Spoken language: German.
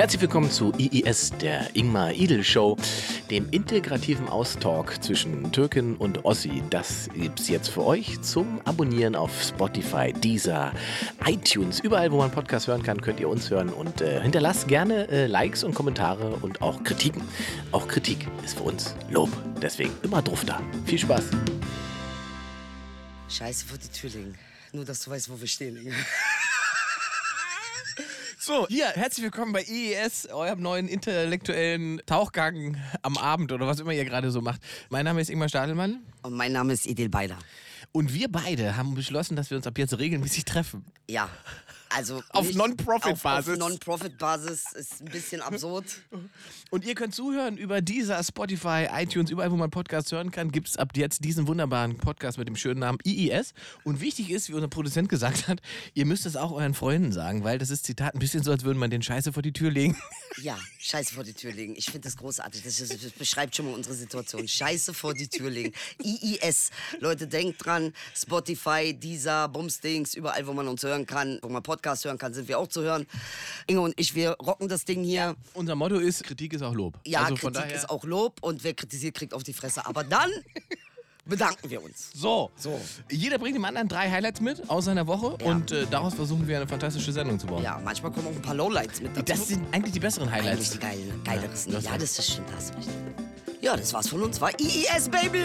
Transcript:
Herzlich willkommen zu IIS, der Ingmar Idel Show, dem integrativen Austalk zwischen Türken und Ossi. Das gibt's jetzt für euch zum Abonnieren auf Spotify, Deezer, iTunes. Überall, wo man Podcast hören kann, könnt ihr uns hören und äh, hinterlasst gerne äh, Likes und Kommentare und auch Kritiken. Auch Kritik ist für uns Lob. Deswegen immer drauf da. Viel Spaß. Scheiße vor die Tür. Nur, dass du weißt, wo wir stehen. So, hier, herzlich willkommen bei IES, eurem neuen intellektuellen Tauchgang am Abend oder was immer ihr gerade so macht. Mein Name ist Ingmar Stadelmann Und mein Name ist Idil Beider. Und wir beide haben beschlossen, dass wir uns ab jetzt regelmäßig treffen. Ja. Also Auf Non-Profit-Basis. Auf, auf Non-Profit-Basis ist ein bisschen absurd. Und ihr könnt zuhören über dieser Spotify, iTunes, überall, wo man Podcasts hören kann, gibt es ab jetzt diesen wunderbaren Podcast mit dem schönen Namen IIS. Und wichtig ist, wie unser Produzent gesagt hat, ihr müsst es auch euren Freunden sagen, weil das ist Zitat ein bisschen so, als würde man den Scheiße vor die Tür legen. Ja, Scheiße vor die Tür legen. Ich finde das großartig. Das, ist- das beschreibt schon mal unsere Situation. Scheiße vor die Tür legen. IIS. Leute, denkt dran. Spotify, Deezer, Bumsdings, überall, wo man uns hören kann, wo man Podcast hören kann, sind wir auch zu hören. Inge und ich, wir rocken das Ding hier. Unser Motto ist, Kritik ist auch Lob. Ja, also Kritik ist auch Lob und wer kritisiert, kriegt auf die Fresse. Aber dann bedanken wir uns. So. So. Jeder bringt dem anderen drei Highlights mit aus seiner Woche Ja. und äh, daraus versuchen wir eine fantastische Sendung zu bauen. Ja, manchmal kommen auch ein paar Lowlights mit dazu. Das sind eigentlich die besseren eigentlich Highlights. die geilen, geileren. das Ja, das ist stimmt, das. Ja, das war's von uns. War IIS, Baby!